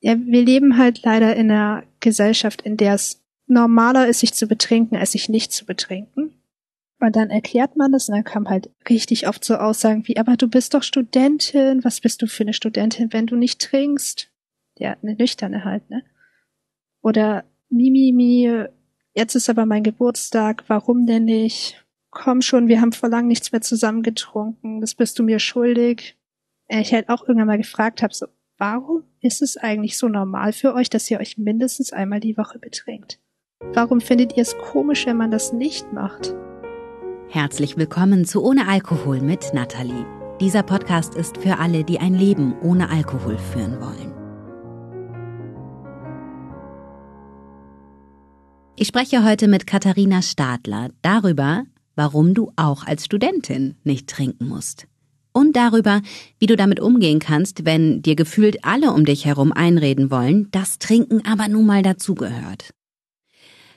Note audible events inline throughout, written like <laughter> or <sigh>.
Ja, wir leben halt leider in einer Gesellschaft, in der es normaler ist, sich zu betrinken, als sich nicht zu betrinken. Und dann erklärt man das und dann kam halt richtig oft so Aussagen wie, aber du bist doch Studentin, was bist du für eine Studentin, wenn du nicht trinkst? Ja, eine nüchterne halt, ne? Oder Mimimi, jetzt ist aber mein Geburtstag, warum denn nicht? Komm schon, wir haben vor lang nichts mehr zusammen getrunken, das bist du mir schuldig. Ich halt auch irgendwann mal gefragt habe, so, warum ist es eigentlich so normal für euch, dass ihr euch mindestens einmal die Woche betrinkt? Warum findet ihr es komisch, wenn man das nicht macht? Herzlich willkommen zu Ohne Alkohol mit Nathalie. Dieser Podcast ist für alle, die ein Leben ohne Alkohol führen wollen. Ich spreche heute mit Katharina Stadler darüber, warum du auch als Studentin nicht trinken musst. Und darüber, wie du damit umgehen kannst, wenn dir gefühlt alle um dich herum einreden wollen, dass Trinken aber nun mal dazugehört.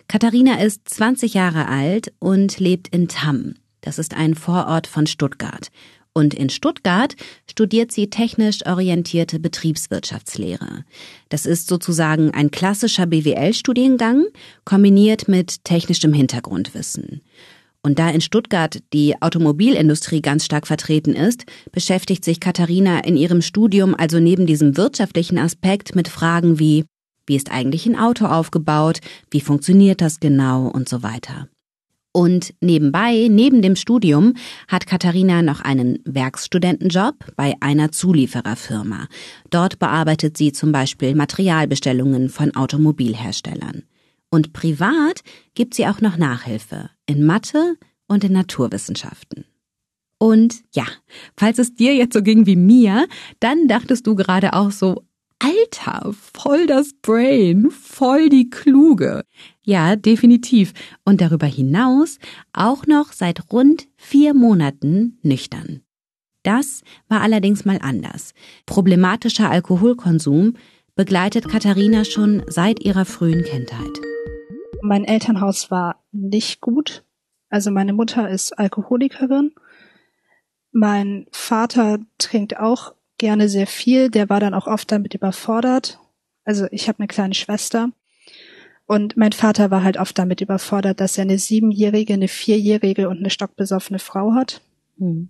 Katharina ist 20 Jahre alt und lebt in Tamm. Das ist ein Vorort von Stuttgart. Und in Stuttgart studiert sie technisch orientierte Betriebswirtschaftslehre. Das ist sozusagen ein klassischer BWL-Studiengang kombiniert mit technischem Hintergrundwissen. Und da in Stuttgart die Automobilindustrie ganz stark vertreten ist, beschäftigt sich Katharina in ihrem Studium also neben diesem wirtschaftlichen Aspekt mit Fragen wie wie ist eigentlich ein Auto aufgebaut? Wie funktioniert das genau? Und so weiter. Und nebenbei, neben dem Studium, hat Katharina noch einen Werkstudentenjob bei einer Zuliefererfirma. Dort bearbeitet sie zum Beispiel Materialbestellungen von Automobilherstellern. Und privat gibt sie auch noch Nachhilfe in Mathe und in Naturwissenschaften. Und ja, falls es dir jetzt so ging wie mir, dann dachtest du gerade auch so, Alter, voll das Brain, voll die Kluge. Ja, definitiv. Und darüber hinaus auch noch seit rund vier Monaten nüchtern. Das war allerdings mal anders. Problematischer Alkoholkonsum begleitet Katharina schon seit ihrer frühen Kindheit. Mein Elternhaus war nicht gut. Also meine Mutter ist Alkoholikerin. Mein Vater trinkt auch gerne sehr viel. Der war dann auch oft damit überfordert. Also ich habe eine kleine Schwester. Und mein Vater war halt oft damit überfordert, dass er eine siebenjährige, eine vierjährige und eine stockbesoffene Frau hat. Hm.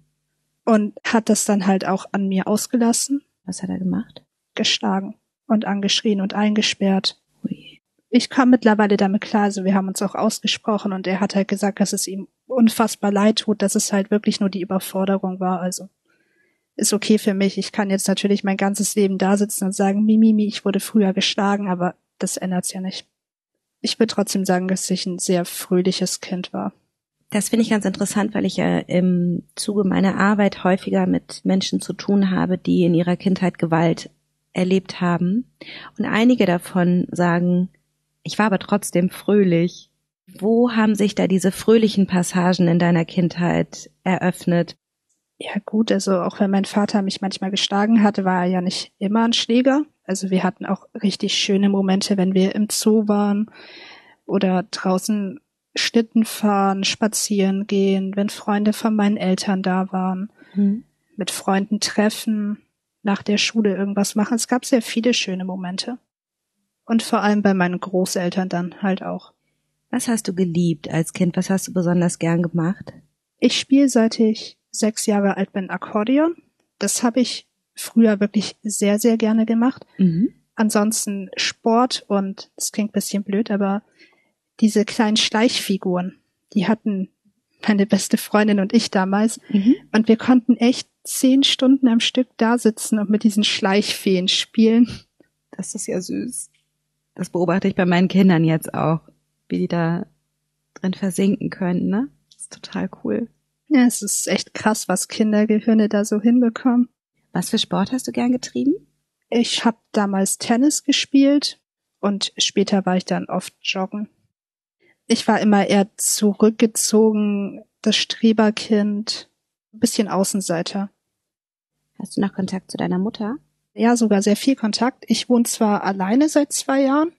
Und hat das dann halt auch an mir ausgelassen. Was hat er gemacht? Geschlagen und angeschrien und eingesperrt. Ich kam mittlerweile damit klar, also wir haben uns auch ausgesprochen und er hat halt gesagt, dass es ihm unfassbar leid tut, dass es halt wirklich nur die Überforderung war. Also ist okay für mich. Ich kann jetzt natürlich mein ganzes Leben da sitzen und sagen, Mimimi, ich wurde früher geschlagen, aber das ändert's ja nicht. Ich würde trotzdem sagen, dass ich ein sehr fröhliches Kind war. Das finde ich ganz interessant, weil ich ja im Zuge meiner Arbeit häufiger mit Menschen zu tun habe, die in ihrer Kindheit Gewalt erlebt haben. Und einige davon sagen, ich war aber trotzdem fröhlich. Wo haben sich da diese fröhlichen Passagen in deiner Kindheit eröffnet? Ja gut, also auch wenn mein Vater mich manchmal geschlagen hatte, war er ja nicht immer ein Schläger. Also wir hatten auch richtig schöne Momente, wenn wir im Zoo waren oder draußen Schlitten fahren, spazieren gehen, wenn Freunde von meinen Eltern da waren, mhm. mit Freunden treffen, nach der Schule irgendwas machen. Es gab sehr viele schöne Momente. Und vor allem bei meinen Großeltern dann halt auch. Was hast du geliebt als Kind? Was hast du besonders gern gemacht? Ich spiele seit ich sechs Jahre alt bin, Akkordeon. Das habe ich früher wirklich sehr, sehr gerne gemacht. Mhm. Ansonsten Sport und das klingt bisschen blöd, aber diese kleinen Schleichfiguren, die hatten meine beste Freundin und ich damals. Mhm. Und wir konnten echt zehn Stunden am Stück da sitzen und mit diesen Schleichfeen spielen. Das ist ja süß. Das beobachte ich bei meinen Kindern jetzt auch, wie die da drin versinken können, ne? Das ist total cool. Ja, es ist echt krass, was Kindergehirne da so hinbekommen. Was für Sport hast du gern getrieben? Ich habe damals Tennis gespielt und später war ich dann oft joggen. Ich war immer eher zurückgezogen, das Streberkind, ein bisschen Außenseiter. Hast du noch Kontakt zu deiner Mutter? Ja, sogar sehr viel Kontakt. Ich wohne zwar alleine seit zwei Jahren,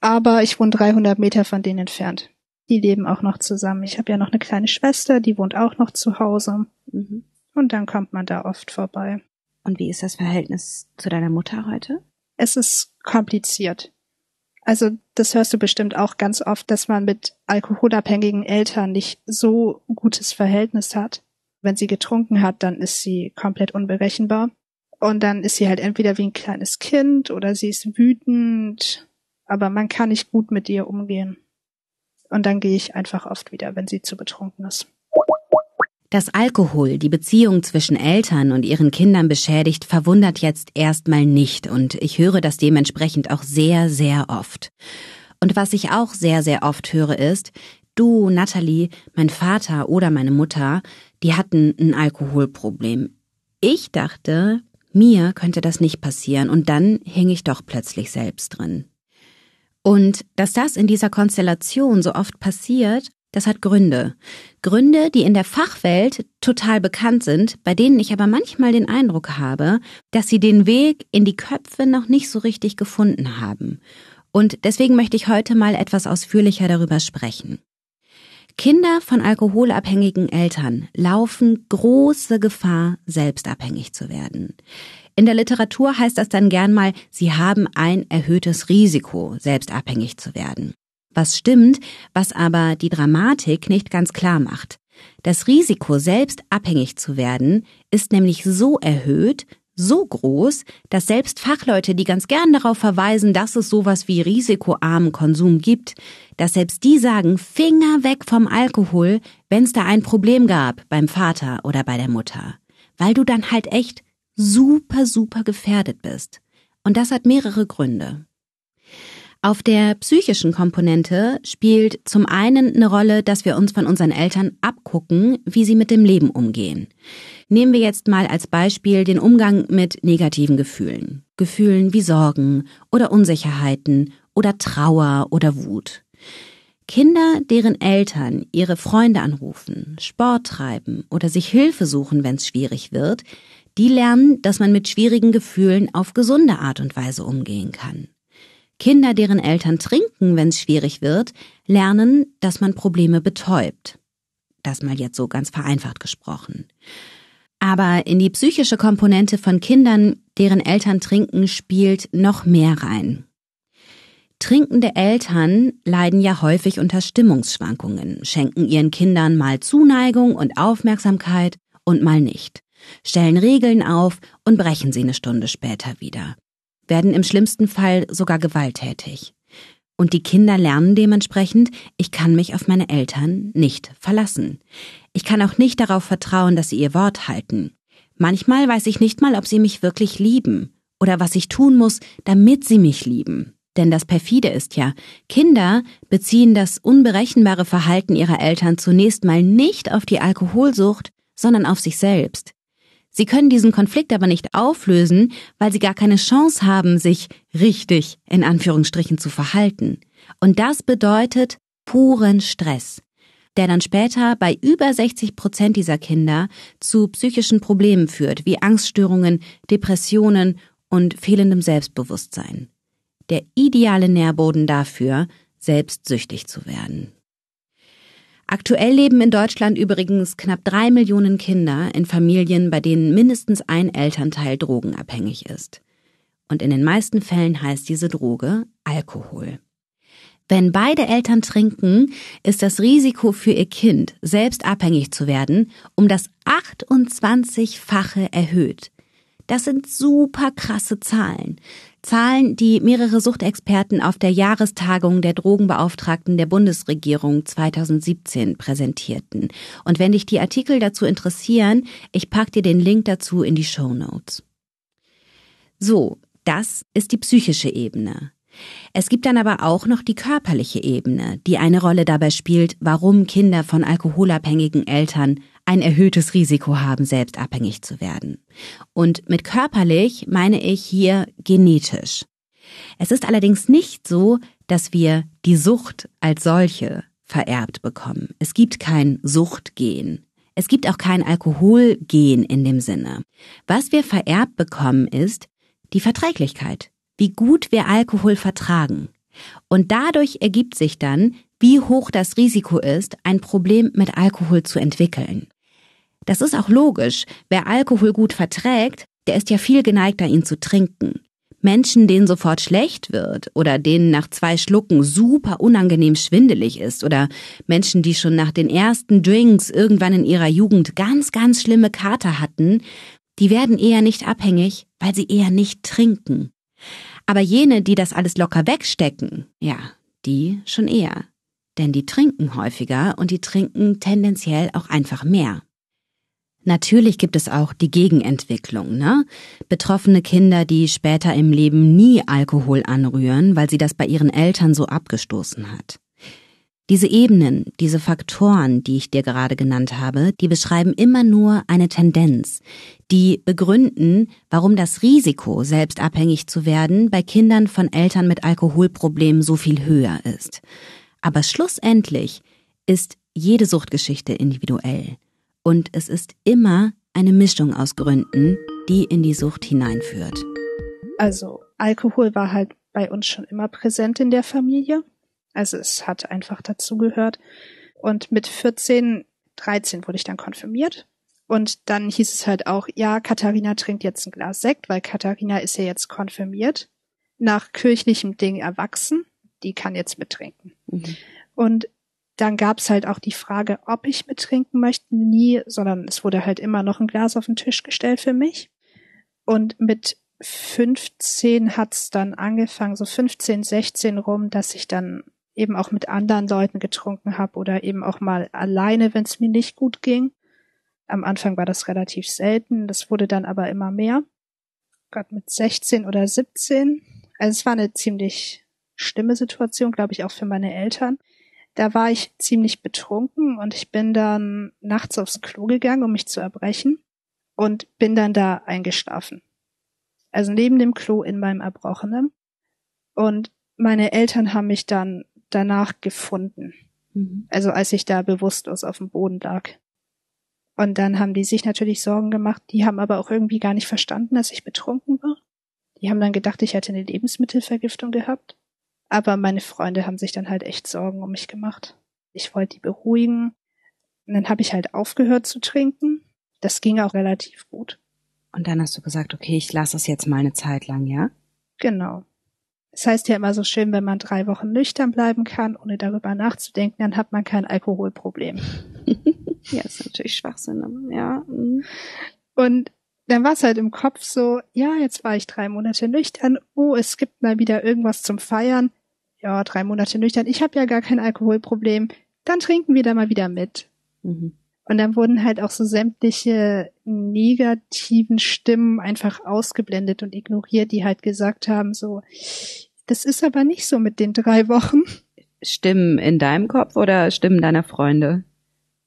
aber ich wohne 300 Meter von denen entfernt. Die leben auch noch zusammen. Ich habe ja noch eine kleine Schwester, die wohnt auch noch zu Hause. Mhm. Und dann kommt man da oft vorbei. Und wie ist das Verhältnis zu deiner Mutter heute? Es ist kompliziert. Also das hörst du bestimmt auch ganz oft, dass man mit alkoholabhängigen Eltern nicht so gutes Verhältnis hat. Wenn sie getrunken hat, dann ist sie komplett unberechenbar. Und dann ist sie halt entweder wie ein kleines Kind oder sie ist wütend, aber man kann nicht gut mit ihr umgehen. Und dann gehe ich einfach oft wieder, wenn sie zu betrunken ist. Dass Alkohol die Beziehung zwischen Eltern und ihren Kindern beschädigt, verwundert jetzt erstmal nicht und ich höre das dementsprechend auch sehr, sehr oft. Und was ich auch sehr, sehr oft höre ist, du, Natalie, mein Vater oder meine Mutter, die hatten ein Alkoholproblem. Ich dachte, mir könnte das nicht passieren und dann hing ich doch plötzlich selbst drin. Und dass das in dieser Konstellation so oft passiert, das hat Gründe. Gründe, die in der Fachwelt total bekannt sind, bei denen ich aber manchmal den Eindruck habe, dass sie den Weg in die Köpfe noch nicht so richtig gefunden haben. Und deswegen möchte ich heute mal etwas ausführlicher darüber sprechen. Kinder von alkoholabhängigen Eltern laufen große Gefahr, selbstabhängig zu werden. In der Literatur heißt das dann gern mal, sie haben ein erhöhtes Risiko, selbstabhängig zu werden was stimmt, was aber die Dramatik nicht ganz klar macht. Das Risiko, selbst abhängig zu werden, ist nämlich so erhöht, so groß, dass selbst Fachleute, die ganz gern darauf verweisen, dass es sowas wie risikoarmen Konsum gibt, dass selbst die sagen, Finger weg vom Alkohol, wenn es da ein Problem gab beim Vater oder bei der Mutter. Weil du dann halt echt super, super gefährdet bist. Und das hat mehrere Gründe. Auf der psychischen Komponente spielt zum einen eine Rolle, dass wir uns von unseren Eltern abgucken, wie sie mit dem Leben umgehen. Nehmen wir jetzt mal als Beispiel den Umgang mit negativen Gefühlen. Gefühlen wie Sorgen oder Unsicherheiten oder Trauer oder Wut. Kinder, deren Eltern ihre Freunde anrufen, Sport treiben oder sich Hilfe suchen, wenn es schwierig wird, die lernen, dass man mit schwierigen Gefühlen auf gesunde Art und Weise umgehen kann. Kinder, deren Eltern trinken, wenn es schwierig wird, lernen, dass man Probleme betäubt. Das mal jetzt so ganz vereinfacht gesprochen. Aber in die psychische Komponente von Kindern, deren Eltern trinken, spielt noch mehr rein. Trinkende Eltern leiden ja häufig unter Stimmungsschwankungen, schenken ihren Kindern mal Zuneigung und Aufmerksamkeit und mal nicht, stellen Regeln auf und brechen sie eine Stunde später wieder werden im schlimmsten Fall sogar gewalttätig. Und die Kinder lernen dementsprechend, ich kann mich auf meine Eltern nicht verlassen. Ich kann auch nicht darauf vertrauen, dass sie ihr Wort halten. Manchmal weiß ich nicht mal, ob sie mich wirklich lieben oder was ich tun muss, damit sie mich lieben. Denn das perfide ist ja, Kinder beziehen das unberechenbare Verhalten ihrer Eltern zunächst mal nicht auf die Alkoholsucht, sondern auf sich selbst. Sie können diesen Konflikt aber nicht auflösen, weil sie gar keine Chance haben, sich richtig in Anführungsstrichen zu verhalten. Und das bedeutet puren Stress, der dann später bei über 60 Prozent dieser Kinder zu psychischen Problemen führt, wie Angststörungen, Depressionen und fehlendem Selbstbewusstsein. Der ideale Nährboden dafür, selbstsüchtig zu werden. Aktuell leben in Deutschland übrigens knapp drei Millionen Kinder in Familien, bei denen mindestens ein Elternteil drogenabhängig ist. Und in den meisten Fällen heißt diese Droge Alkohol. Wenn beide Eltern trinken, ist das Risiko für ihr Kind, selbst abhängig zu werden, um das 28-fache erhöht. Das sind super krasse Zahlen. Zahlen, die mehrere Suchtexperten auf der Jahrestagung der Drogenbeauftragten der Bundesregierung 2017 präsentierten. Und wenn dich die Artikel dazu interessieren, ich pack dir den Link dazu in die Show Notes. So, das ist die psychische Ebene. Es gibt dann aber auch noch die körperliche Ebene, die eine Rolle dabei spielt, warum Kinder von alkoholabhängigen Eltern ein erhöhtes Risiko haben, selbst abhängig zu werden. Und mit körperlich meine ich hier genetisch. Es ist allerdings nicht so, dass wir die Sucht als solche vererbt bekommen. Es gibt kein Suchtgen. Es gibt auch kein Alkoholgen in dem Sinne. Was wir vererbt bekommen ist die Verträglichkeit, wie gut wir Alkohol vertragen. Und dadurch ergibt sich dann, wie hoch das Risiko ist, ein Problem mit Alkohol zu entwickeln. Das ist auch logisch. Wer Alkohol gut verträgt, der ist ja viel geneigter, ihn zu trinken. Menschen, denen sofort schlecht wird oder denen nach zwei Schlucken super unangenehm schwindelig ist oder Menschen, die schon nach den ersten Drinks irgendwann in ihrer Jugend ganz, ganz schlimme Kater hatten, die werden eher nicht abhängig, weil sie eher nicht trinken. Aber jene, die das alles locker wegstecken, ja, die schon eher. Denn die trinken häufiger und die trinken tendenziell auch einfach mehr. Natürlich gibt es auch die Gegenentwicklung, ne? Betroffene Kinder, die später im Leben nie Alkohol anrühren, weil sie das bei ihren Eltern so abgestoßen hat. Diese Ebenen, diese Faktoren, die ich dir gerade genannt habe, die beschreiben immer nur eine Tendenz, die begründen, warum das Risiko, selbst abhängig zu werden, bei Kindern von Eltern mit Alkoholproblemen so viel höher ist. Aber schlussendlich ist jede Suchtgeschichte individuell. Und es ist immer eine Mischung aus Gründen, die in die Sucht hineinführt. Also Alkohol war halt bei uns schon immer präsent in der Familie. Also es hat einfach dazugehört. Und mit 14, 13 wurde ich dann konfirmiert. Und dann hieß es halt auch, ja, Katharina trinkt jetzt ein Glas Sekt, weil Katharina ist ja jetzt konfirmiert, nach kirchlichem Ding erwachsen, die kann jetzt mittrinken. Mhm. Und dann gab's halt auch die Frage, ob ich mittrinken möchte, nie, sondern es wurde halt immer noch ein Glas auf den Tisch gestellt für mich. Und mit 15 hat's dann angefangen, so 15, 16 rum, dass ich dann eben auch mit anderen Leuten getrunken habe oder eben auch mal alleine, wenn es mir nicht gut ging. Am Anfang war das relativ selten, das wurde dann aber immer mehr. Gott, mit 16 oder 17. Also es war eine ziemlich schlimme Situation, glaube ich, auch für meine Eltern. Da war ich ziemlich betrunken und ich bin dann nachts aufs Klo gegangen, um mich zu erbrechen und bin dann da eingeschlafen. Also neben dem Klo in meinem Erbrochenen. Und meine Eltern haben mich dann danach gefunden. Mhm. Also als ich da bewusstlos auf dem Boden lag. Und dann haben die sich natürlich Sorgen gemacht. Die haben aber auch irgendwie gar nicht verstanden, dass ich betrunken war. Die haben dann gedacht, ich hätte eine Lebensmittelvergiftung gehabt. Aber meine Freunde haben sich dann halt echt Sorgen um mich gemacht. Ich wollte die beruhigen. Und dann habe ich halt aufgehört zu trinken. Das ging auch relativ gut. Und dann hast du gesagt, okay, ich lasse es jetzt mal eine Zeit lang, ja? Genau. Es heißt ja immer so schön, wenn man drei Wochen nüchtern bleiben kann, ohne darüber nachzudenken, dann hat man kein Alkoholproblem. <laughs> ja, ist natürlich Schwachsinn, ja. Mhm. Und dann war es halt im Kopf so, ja, jetzt war ich drei Monate nüchtern, oh, es gibt mal wieder irgendwas zum Feiern. Ja, drei Monate nüchtern, ich habe ja gar kein Alkoholproblem, dann trinken wir da mal wieder mit. Mhm. Und dann wurden halt auch so sämtliche negativen Stimmen einfach ausgeblendet und ignoriert, die halt gesagt haben, so, das ist aber nicht so mit den drei Wochen. Stimmen in deinem Kopf oder Stimmen deiner Freunde?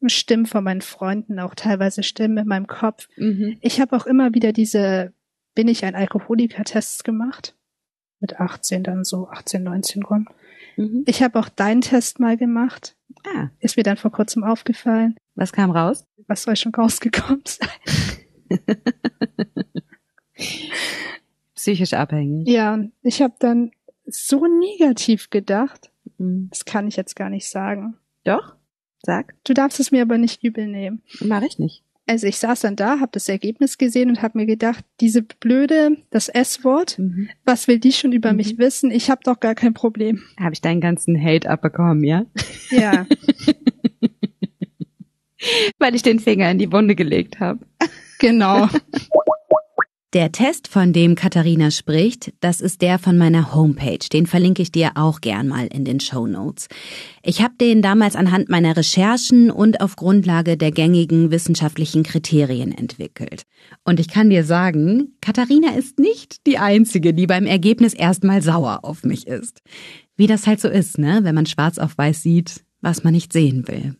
Stimmen von meinen Freunden, auch teilweise Stimmen in meinem Kopf. Mhm. Ich habe auch immer wieder diese Bin ich ein Alkoholiker-Tests gemacht. Mit 18 dann so, 18, 19 rum. Mhm. Ich habe auch deinen Test mal gemacht. Ah. Ist mir dann vor kurzem aufgefallen. Was kam raus? Was soll schon rausgekommen sein? <laughs> Psychisch abhängig. Ja, ich habe dann so negativ gedacht. Mhm. Das kann ich jetzt gar nicht sagen. Doch? Sag. Du darfst es mir aber nicht übel nehmen. Mach ich nicht. Also ich saß dann da, habe das Ergebnis gesehen und habe mir gedacht, diese blöde, das S-Wort, mhm. was will die schon über mhm. mich wissen? Ich habe doch gar kein Problem. Habe ich deinen ganzen Hate abbekommen, ja? Ja. <laughs> <laughs> Weil ich den Finger in die Wunde gelegt habe. Genau. <laughs> Der Test, von dem Katharina spricht, das ist der von meiner Homepage. Den verlinke ich dir auch gern mal in den Show Notes. Ich habe den damals anhand meiner Recherchen und auf Grundlage der gängigen wissenschaftlichen Kriterien entwickelt. Und ich kann dir sagen, Katharina ist nicht die einzige, die beim Ergebnis erstmal sauer auf mich ist. Wie das halt so ist, ne, wenn man schwarz auf weiß sieht, was man nicht sehen will.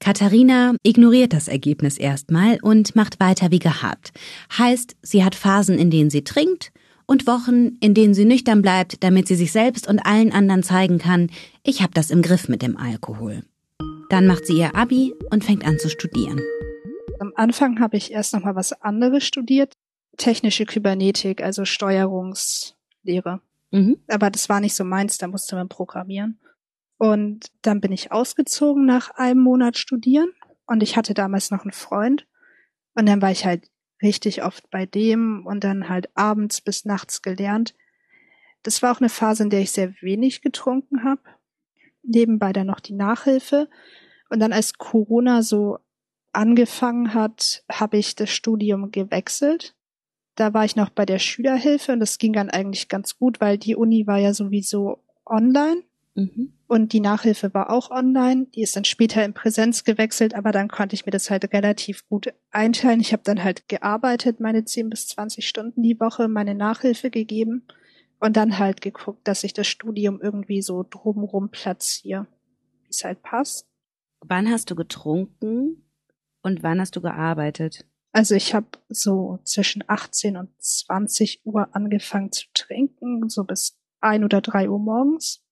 Katharina ignoriert das Ergebnis erstmal und macht weiter wie gehabt. Heißt, sie hat Phasen, in denen sie trinkt und Wochen, in denen sie nüchtern bleibt, damit sie sich selbst und allen anderen zeigen kann, ich habe das im Griff mit dem Alkohol. Dann macht sie ihr Abi und fängt an zu studieren. Am Anfang habe ich erst noch mal was anderes studiert, technische Kybernetik, also Steuerungslehre. Mhm. Aber das war nicht so meins, da musste man programmieren. Und dann bin ich ausgezogen nach einem Monat studieren und ich hatte damals noch einen Freund und dann war ich halt richtig oft bei dem und dann halt abends bis nachts gelernt. Das war auch eine Phase, in der ich sehr wenig getrunken habe. Nebenbei dann noch die Nachhilfe. Und dann als Corona so angefangen hat, habe ich das Studium gewechselt. Da war ich noch bei der Schülerhilfe und das ging dann eigentlich ganz gut, weil die Uni war ja sowieso online. Mhm. Und die Nachhilfe war auch online. Die ist dann später in Präsenz gewechselt, aber dann konnte ich mir das halt relativ gut einteilen. Ich habe dann halt gearbeitet, meine 10 bis 20 Stunden die Woche, meine Nachhilfe gegeben und dann halt geguckt, dass ich das Studium irgendwie so drumrum platziere, wie es halt passt. Wann hast du getrunken und wann hast du gearbeitet? Also ich habe so zwischen 18 und 20 Uhr angefangen zu trinken, so bis ein oder drei Uhr morgens.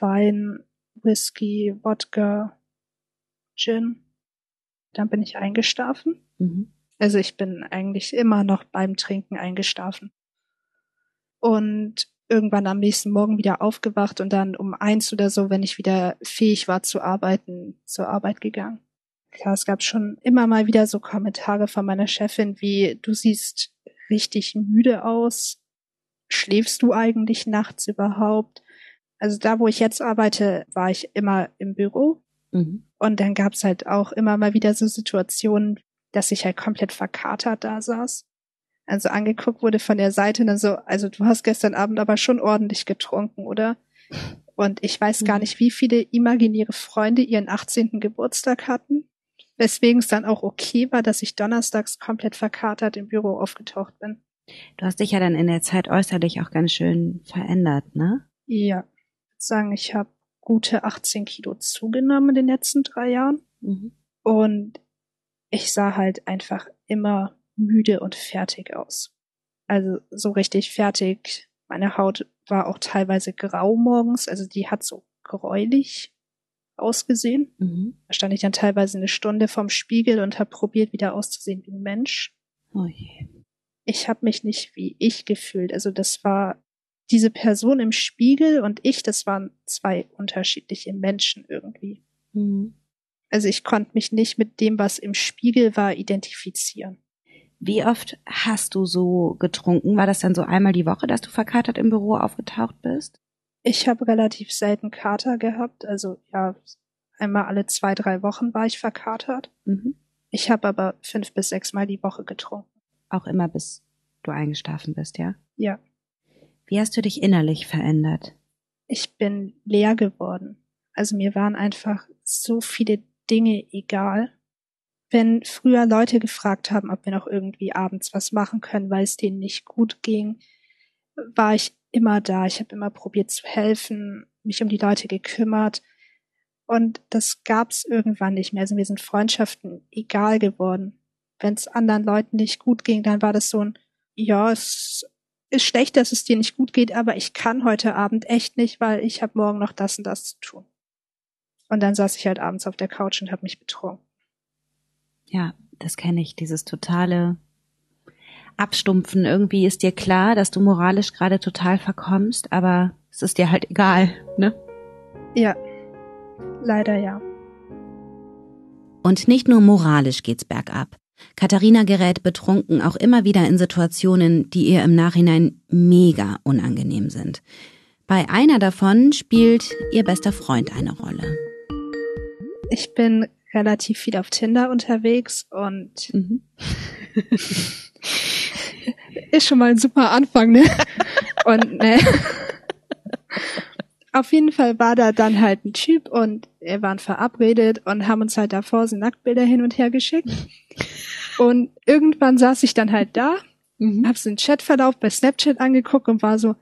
Wein, Whisky, Wodka, Gin. Dann bin ich eingeschlafen. Mhm. Also ich bin eigentlich immer noch beim Trinken eingeschlafen. Und irgendwann am nächsten Morgen wieder aufgewacht und dann um eins oder so, wenn ich wieder fähig war zu arbeiten, zur Arbeit gegangen. Klar, es gab schon immer mal wieder so Kommentare von meiner Chefin wie, du siehst richtig müde aus. Schläfst du eigentlich nachts überhaupt? Also da, wo ich jetzt arbeite, war ich immer im Büro. Mhm. Und dann gab's halt auch immer mal wieder so Situationen, dass ich halt komplett verkatert da saß. Also angeguckt wurde von der Seite und dann so, also du hast gestern Abend aber schon ordentlich getrunken, oder? Und ich weiß gar mhm. nicht, wie viele imaginäre Freunde ihren 18. Geburtstag hatten. Weswegen es dann auch okay war, dass ich donnerstags komplett verkatert im Büro aufgetaucht bin. Du hast dich ja dann in der Zeit äußerlich auch ganz schön verändert, ne? Ja sagen, ich habe gute 18 Kilo zugenommen in den letzten drei Jahren. Mhm. Und ich sah halt einfach immer müde und fertig aus. Also so richtig fertig. Meine Haut war auch teilweise grau morgens, also die hat so gräulich ausgesehen. Mhm. Da stand ich dann teilweise eine Stunde vorm Spiegel und habe probiert, wieder auszusehen wie ein Mensch. Oh je. Ich habe mich nicht wie ich gefühlt. Also das war diese Person im Spiegel und ich, das waren zwei unterschiedliche Menschen irgendwie. Mhm. Also ich konnte mich nicht mit dem, was im Spiegel war, identifizieren. Wie oft hast du so getrunken? War das dann so einmal die Woche, dass du verkatert im Büro aufgetaucht bist? Ich habe relativ selten Kater gehabt. Also ja, einmal alle zwei, drei Wochen war ich verkatert. Mhm. Ich habe aber fünf bis sechs Mal die Woche getrunken. Auch immer bis du eingeschlafen bist, ja? Ja. Wie hast du dich innerlich verändert? Ich bin leer geworden. Also mir waren einfach so viele Dinge egal. Wenn früher Leute gefragt haben, ob wir noch irgendwie abends was machen können, weil es denen nicht gut ging, war ich immer da. Ich habe immer probiert zu helfen, mich um die Leute gekümmert. Und das gab's irgendwann nicht mehr. Also mir sind Freundschaften egal geworden. Wenn es anderen Leuten nicht gut ging, dann war das so ein, ja, es ist schlecht, dass es dir nicht gut geht, aber ich kann heute Abend echt nicht, weil ich habe morgen noch das und das zu tun. Und dann saß ich halt abends auf der Couch und habe mich betrunken. Ja, das kenne ich, dieses totale Abstumpfen. Irgendwie ist dir klar, dass du moralisch gerade total verkommst, aber es ist dir halt egal, ne? Ja, leider ja. Und nicht nur moralisch geht's bergab. Katharina gerät betrunken auch immer wieder in Situationen, die ihr im Nachhinein mega unangenehm sind. Bei einer davon spielt ihr bester Freund eine Rolle. Ich bin relativ viel auf Tinder unterwegs und mhm. <laughs> ist schon mal ein super Anfang, ne? <laughs> Und ne. Auf jeden Fall war da dann halt ein Typ und wir waren verabredet und haben uns halt davor so Nacktbilder hin und her geschickt. Und irgendwann saß ich dann halt da, mhm. hab so einen Chatverlauf bei Snapchat angeguckt und war so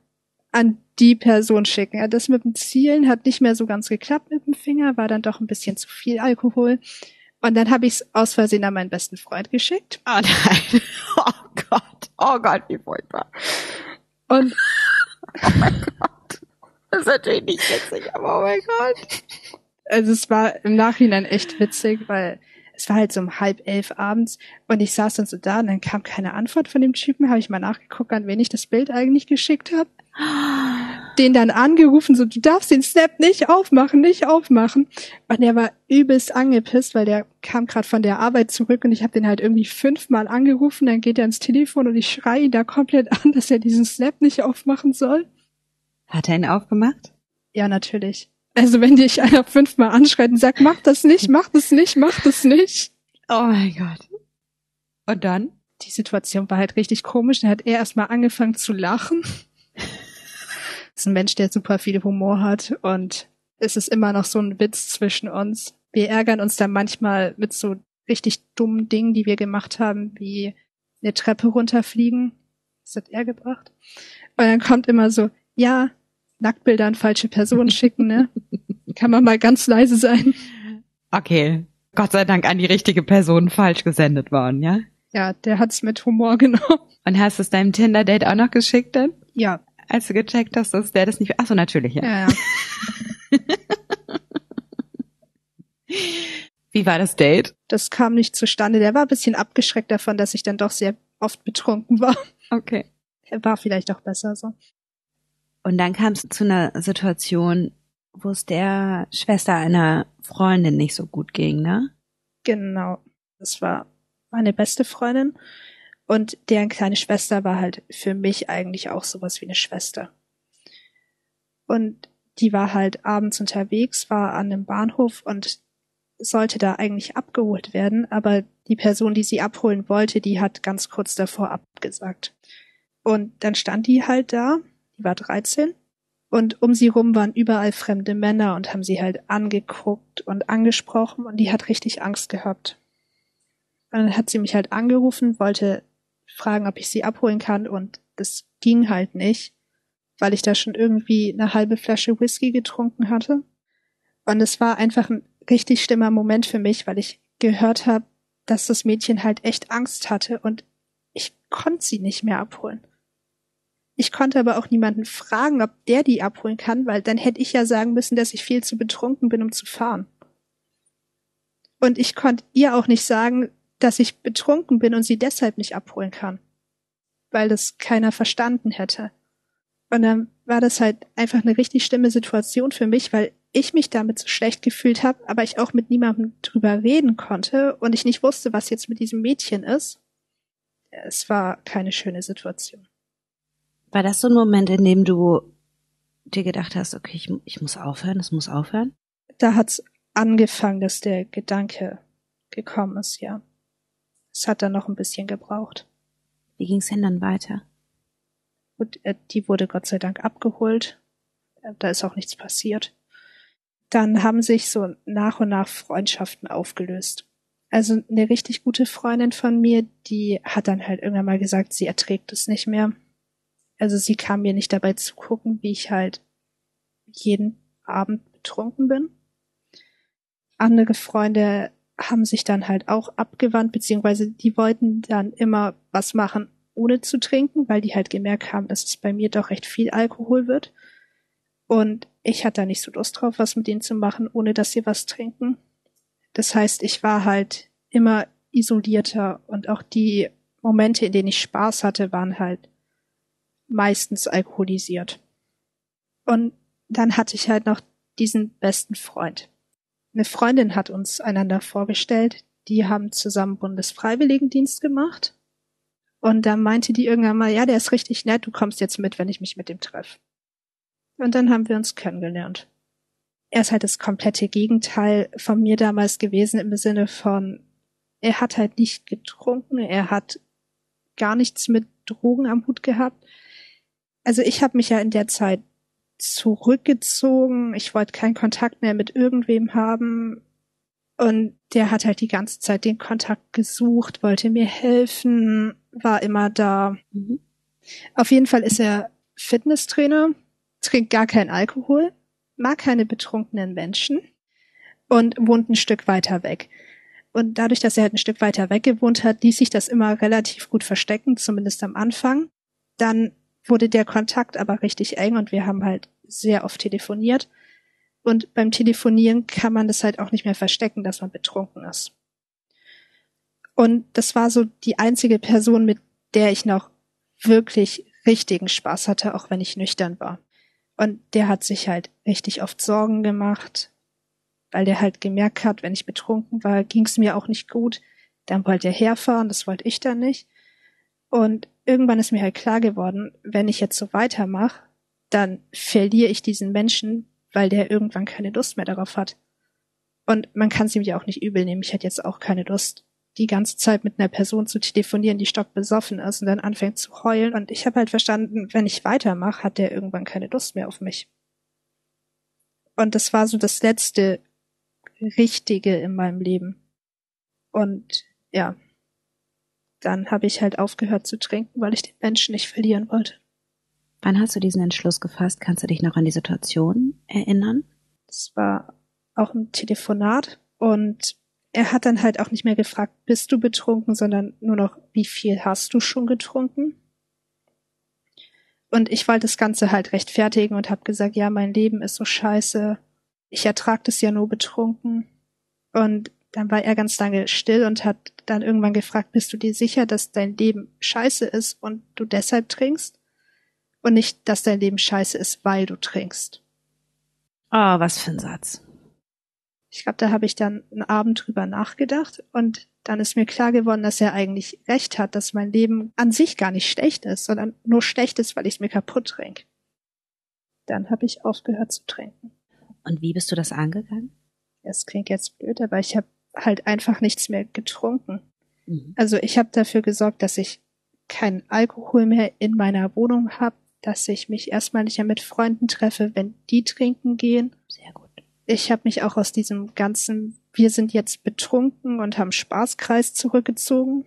an die Person schicken. Ja, das mit dem Zielen hat nicht mehr so ganz geklappt mit dem Finger, war dann doch ein bisschen zu viel Alkohol. Und dann habe ich es aus Versehen an meinen besten Freund geschickt. Oh nein. <laughs> Oh Gott. Oh Gott, wie furchtbar. Und oh mein Gott. Das ist natürlich nicht witzig, aber oh mein Gott. Also es war im Nachhinein echt witzig, weil es war halt so um halb elf abends und ich saß dann so da und dann kam keine Antwort von dem Typen, habe ich mal nachgeguckt, an wen ich das Bild eigentlich geschickt habe. hab den dann angerufen, so, du darfst den Snap nicht aufmachen, nicht aufmachen. Und er war übelst angepisst, weil der kam gerade von der Arbeit zurück und ich habe den halt irgendwie fünfmal angerufen, dann geht er ins Telefon und ich schreie ihn da komplett an, dass er diesen Snap nicht aufmachen soll. Hat er ihn aufgemacht? Ja, natürlich. Also wenn dich einer fünfmal anschreit und sagt, mach das nicht, mach das nicht, mach das nicht. Oh mein Gott. Und dann? Die Situation war halt richtig komisch. Da hat er erstmal angefangen zu lachen. Das ist ein Mensch, der super viel Humor hat und es ist immer noch so ein Witz zwischen uns. Wir ärgern uns dann manchmal mit so richtig dummen Dingen, die wir gemacht haben, wie eine Treppe runterfliegen. Das hat er gebracht. Und dann kommt immer so, ja, Nacktbilder an falsche Personen schicken, ne? Kann man mal ganz leise sein. Okay. Gott sei Dank an die richtige Person falsch gesendet worden, ja? Ja, der hat's mit Humor genommen. Und hast du es deinem Tinder-Date auch noch geschickt dann? Ja. Als du gecheckt hast, dass der das nicht... Ach so, natürlich, ja. Ja, ja. <laughs> Wie war das Date? Das kam nicht zustande. Der war ein bisschen abgeschreckt davon, dass ich dann doch sehr oft betrunken war. Okay. War vielleicht auch besser so. Und dann kam es zu einer Situation, wo es der Schwester einer Freundin nicht so gut ging, ne? Genau. Das war meine beste Freundin. Und deren kleine Schwester war halt für mich eigentlich auch sowas wie eine Schwester. Und die war halt abends unterwegs, war an einem Bahnhof und sollte da eigentlich abgeholt werden, aber die Person, die sie abholen wollte, die hat ganz kurz davor abgesagt. Und dann stand die halt da, die war 13, und um sie rum waren überall fremde Männer und haben sie halt angeguckt und angesprochen und die hat richtig Angst gehabt. Und dann hat sie mich halt angerufen, wollte fragen, ob ich sie abholen kann und das ging halt nicht, weil ich da schon irgendwie eine halbe Flasche Whisky getrunken hatte. Und es war einfach ein richtig schlimmer Moment für mich, weil ich gehört habe, dass das Mädchen halt echt Angst hatte und ich konnte sie nicht mehr abholen. Ich konnte aber auch niemanden fragen, ob der die abholen kann, weil dann hätte ich ja sagen müssen, dass ich viel zu betrunken bin, um zu fahren. Und ich konnte ihr auch nicht sagen, dass ich betrunken bin und sie deshalb nicht abholen kann, weil das keiner verstanden hätte. Und dann war das halt einfach eine richtig schlimme Situation für mich, weil ich mich damit so schlecht gefühlt habe, aber ich auch mit niemandem drüber reden konnte und ich nicht wusste, was jetzt mit diesem Mädchen ist. Es war keine schöne Situation. War das so ein Moment, in dem du dir gedacht hast, okay, ich, ich muss aufhören, es muss aufhören? Da hat's angefangen, dass der Gedanke gekommen ist, ja. Es hat dann noch ein bisschen gebraucht. Wie ging's denn dann weiter? Und äh, die wurde Gott sei Dank abgeholt. Äh, da ist auch nichts passiert. Dann haben sich so nach und nach Freundschaften aufgelöst. Also eine richtig gute Freundin von mir, die hat dann halt irgendwann mal gesagt, sie erträgt es nicht mehr. Also sie kam mir nicht dabei zu gucken, wie ich halt jeden Abend betrunken bin. Andere Freunde haben sich dann halt auch abgewandt, beziehungsweise die wollten dann immer was machen, ohne zu trinken, weil die halt gemerkt haben, dass es bei mir doch recht viel Alkohol wird. Und ich hatte da nicht so Lust drauf, was mit denen zu machen, ohne dass sie was trinken. Das heißt, ich war halt immer isolierter und auch die Momente, in denen ich Spaß hatte, waren halt meistens alkoholisiert. Und dann hatte ich halt noch diesen besten Freund. Eine Freundin hat uns einander vorgestellt, die haben zusammen Bundesfreiwilligendienst gemacht. Und da meinte die irgendwann mal, ja, der ist richtig nett, du kommst jetzt mit, wenn ich mich mit ihm treffe. Und dann haben wir uns kennengelernt. Er ist halt das komplette Gegenteil von mir damals gewesen im Sinne von, er hat halt nicht getrunken, er hat gar nichts mit Drogen am Hut gehabt also ich habe mich ja in der Zeit zurückgezogen. Ich wollte keinen Kontakt mehr mit irgendwem haben. Und der hat halt die ganze Zeit den Kontakt gesucht, wollte mir helfen, war immer da. Mhm. Auf jeden Fall ist er Fitnesstrainer, trinkt gar keinen Alkohol, mag keine betrunkenen Menschen und wohnt ein Stück weiter weg. Und dadurch, dass er halt ein Stück weiter weg gewohnt hat, ließ sich das immer relativ gut verstecken, zumindest am Anfang. Dann wurde der Kontakt aber richtig eng und wir haben halt sehr oft telefoniert. Und beim Telefonieren kann man das halt auch nicht mehr verstecken, dass man betrunken ist. Und das war so die einzige Person, mit der ich noch wirklich richtigen Spaß hatte, auch wenn ich nüchtern war. Und der hat sich halt richtig oft Sorgen gemacht, weil der halt gemerkt hat, wenn ich betrunken war, ging es mir auch nicht gut. Dann wollte er herfahren, das wollte ich dann nicht. Und irgendwann ist mir halt klar geworden, wenn ich jetzt so weitermache, dann verliere ich diesen Menschen, weil der irgendwann keine Lust mehr darauf hat. Und man kann es ihm ja auch nicht übel nehmen. Ich hätte jetzt auch keine Lust, die ganze Zeit mit einer Person zu telefonieren, die stockbesoffen ist und dann anfängt zu heulen. Und ich habe halt verstanden, wenn ich weitermache, hat der irgendwann keine Lust mehr auf mich. Und das war so das letzte Richtige in meinem Leben. Und ja, dann habe ich halt aufgehört zu trinken, weil ich den Menschen nicht verlieren wollte. Wann hast du diesen Entschluss gefasst? Kannst du dich noch an die Situation erinnern? Das war auch ein Telefonat und er hat dann halt auch nicht mehr gefragt, bist du betrunken, sondern nur noch, wie viel hast du schon getrunken? Und ich wollte das Ganze halt rechtfertigen und habe gesagt, ja, mein Leben ist so scheiße. Ich ertrag das ja nur betrunken. Und dann war er ganz lange still und hat dann irgendwann gefragt, bist du dir sicher, dass dein Leben scheiße ist und du deshalb trinkst? Und nicht, dass dein Leben scheiße ist, weil du trinkst. Oh, was für ein Satz. Ich glaube, da habe ich dann einen Abend drüber nachgedacht und dann ist mir klar geworden, dass er eigentlich recht hat, dass mein Leben an sich gar nicht schlecht ist, sondern nur schlecht ist, weil ich es mir kaputt trinke. Dann habe ich aufgehört zu trinken. Und wie bist du das angegangen? Es klingt jetzt blöd, aber ich habe halt einfach nichts mehr getrunken. Mhm. Also ich habe dafür gesorgt, dass ich keinen Alkohol mehr in meiner Wohnung habe, dass ich mich erstmal nicht mehr mit Freunden treffe, wenn die trinken gehen. Sehr gut ich habe mich auch aus diesem ganzen wir sind jetzt betrunken und haben Spaßkreis zurückgezogen.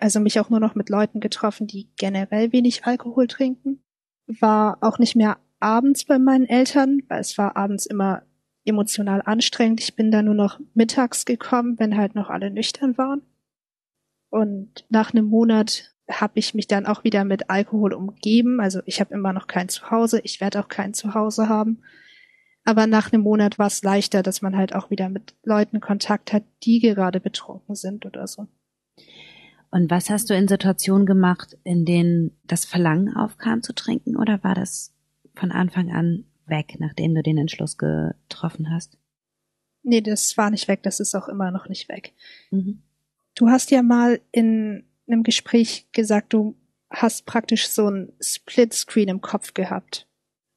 Also mich auch nur noch mit Leuten getroffen, die generell wenig Alkohol trinken. War auch nicht mehr abends bei meinen Eltern, weil es war abends immer emotional anstrengend. Ich bin da nur noch mittags gekommen, wenn halt noch alle nüchtern waren. Und nach einem Monat habe ich mich dann auch wieder mit Alkohol umgeben. Also ich habe immer noch kein Zuhause, ich werde auch kein Zuhause haben. Aber nach einem Monat war es leichter, dass man halt auch wieder mit Leuten Kontakt hat, die gerade betrunken sind oder so. Und was hast du in Situationen gemacht, in denen das Verlangen aufkam zu trinken oder war das von Anfang an weg, nachdem du den Entschluss getroffen hast? Nee, das war nicht weg, das ist auch immer noch nicht weg. Mhm. Du hast ja mal in einem Gespräch gesagt, du hast praktisch so ein Split-Screen im Kopf gehabt.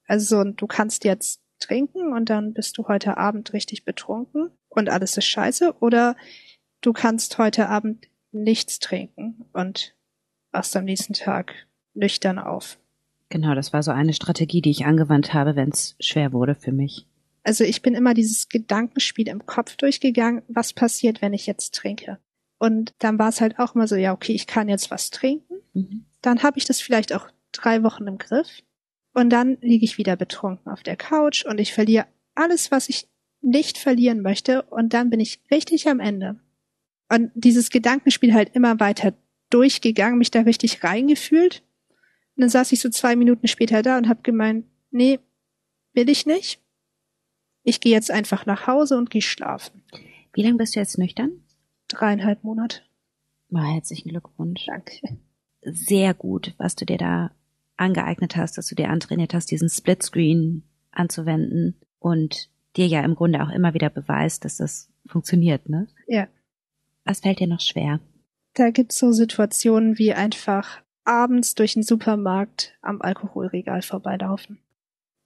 Also du kannst jetzt trinken und dann bist du heute Abend richtig betrunken und alles ist scheiße oder du kannst heute Abend nichts trinken und wachst am nächsten Tag nüchtern auf. Genau, das war so eine Strategie, die ich angewandt habe, wenn es schwer wurde für mich. Also ich bin immer dieses Gedankenspiel im Kopf durchgegangen, was passiert, wenn ich jetzt trinke. Und dann war es halt auch immer so, ja, okay, ich kann jetzt was trinken. Mhm. Dann habe ich das vielleicht auch drei Wochen im Griff. Und dann liege ich wieder betrunken auf der Couch und ich verliere alles, was ich nicht verlieren möchte. Und dann bin ich richtig am Ende. Und dieses Gedankenspiel halt immer weiter durchgegangen, mich da richtig reingefühlt. Und dann saß ich so zwei Minuten später da und habe gemeint, nee, will ich nicht. Ich gehe jetzt einfach nach Hause und gehe schlafen. Wie lange bist du jetzt nüchtern? Dreieinhalb Monate. Mal herzlichen Glückwunsch. Danke. Sehr gut, was du dir da angeeignet hast, dass du dir antrainiert hast, diesen Splitscreen anzuwenden und dir ja im Grunde auch immer wieder beweist, dass das funktioniert, ne? Ja. Was fällt dir noch schwer? Da gibt's so Situationen wie einfach abends durch den Supermarkt am Alkoholregal vorbeilaufen.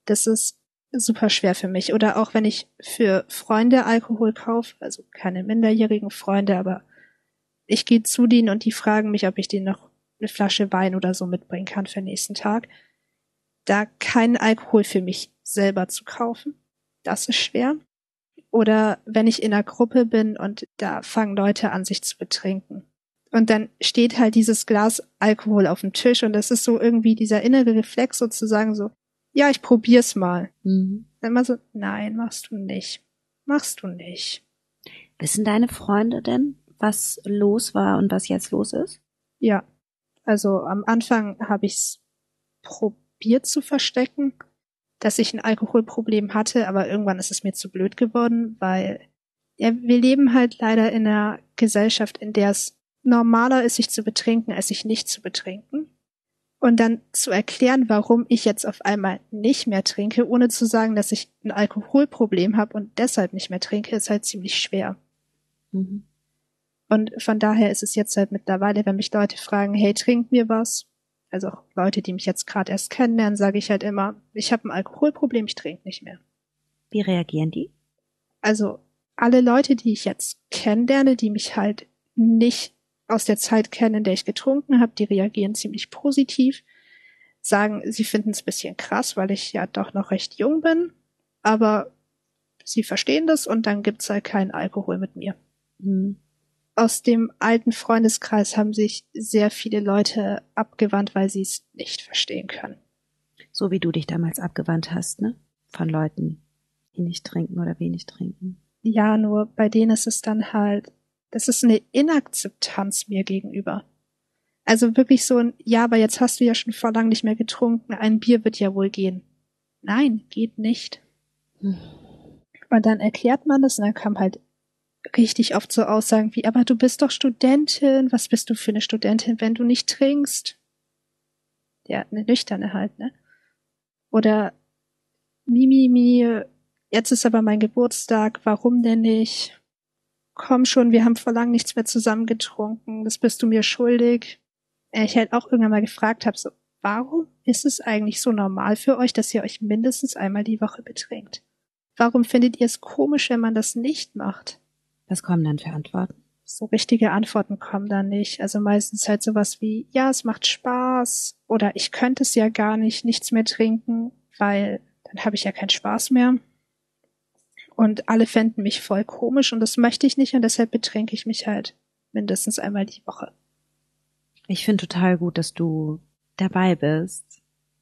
Das ist super schwer für mich. Oder auch wenn ich für Freunde Alkohol kaufe, also keine minderjährigen Freunde, aber ich gehe zu denen und die fragen mich, ob ich denen noch eine Flasche Wein oder so mitbringen kann für den nächsten Tag. Da keinen Alkohol für mich selber zu kaufen, das ist schwer. Oder wenn ich in einer Gruppe bin und da fangen Leute an, sich zu betrinken. Und dann steht halt dieses Glas Alkohol auf dem Tisch und das ist so irgendwie dieser innere Reflex sozusagen so, ja, ich probier's mal. Mhm. Dann immer so, nein, machst du nicht. Machst du nicht. Wissen deine Freunde denn, was los war und was jetzt los ist? Ja. Also am Anfang habe ich es probiert zu verstecken, dass ich ein Alkoholproblem hatte, aber irgendwann ist es mir zu blöd geworden, weil ja, wir leben halt leider in einer Gesellschaft, in der es normaler ist, sich zu betrinken, als sich nicht zu betrinken. Und dann zu erklären, warum ich jetzt auf einmal nicht mehr trinke, ohne zu sagen, dass ich ein Alkoholproblem habe und deshalb nicht mehr trinke, ist halt ziemlich schwer. Mhm. Und von daher ist es jetzt halt mittlerweile, wenn mich Leute fragen, hey, trink mir was, also auch Leute, die mich jetzt gerade erst kennenlernen, sage ich halt immer, ich habe ein Alkoholproblem, ich trinke nicht mehr. Wie reagieren die? Also alle Leute, die ich jetzt kennenlerne, die mich halt nicht aus der Zeit kennen, in der ich getrunken habe, die reagieren ziemlich positiv, sagen, sie finden es bisschen krass, weil ich ja doch noch recht jung bin, aber sie verstehen das und dann gibt's halt keinen Alkohol mit mir. Mhm. Aus dem alten Freundeskreis haben sich sehr viele Leute abgewandt, weil sie es nicht verstehen können. So wie du dich damals abgewandt hast, ne? Von Leuten, die nicht trinken oder wenig trinken. Ja, nur bei denen ist es dann halt das ist eine Inakzeptanz mir gegenüber. Also wirklich so ein, ja, aber jetzt hast du ja schon vor lang nicht mehr getrunken, ein Bier wird ja wohl gehen. Nein, geht nicht. Hm. Und dann erklärt man das und dann kam halt richtig oft so Aussagen wie, aber du bist doch Studentin, was bist du für eine Studentin, wenn du nicht trinkst? Ja, eine nüchterne halt, ne? Oder Mimimi, mi, jetzt ist aber mein Geburtstag, warum denn nicht? Komm schon, wir haben vor lang nichts mehr zusammen getrunken, das bist du mir schuldig. Äh, ich halt auch irgendwann mal gefragt habe, so, warum ist es eigentlich so normal für euch, dass ihr euch mindestens einmal die Woche betrinkt? Warum findet ihr es komisch, wenn man das nicht macht? Was kommen dann für Antworten? So richtige Antworten kommen dann nicht. Also meistens halt sowas wie, ja, es macht Spaß oder ich könnte es ja gar nicht, nichts mehr trinken, weil dann habe ich ja keinen Spaß mehr. Und alle fänden mich voll komisch und das möchte ich nicht und deshalb betränke ich mich halt mindestens einmal die Woche. Ich finde total gut, dass du dabei bist,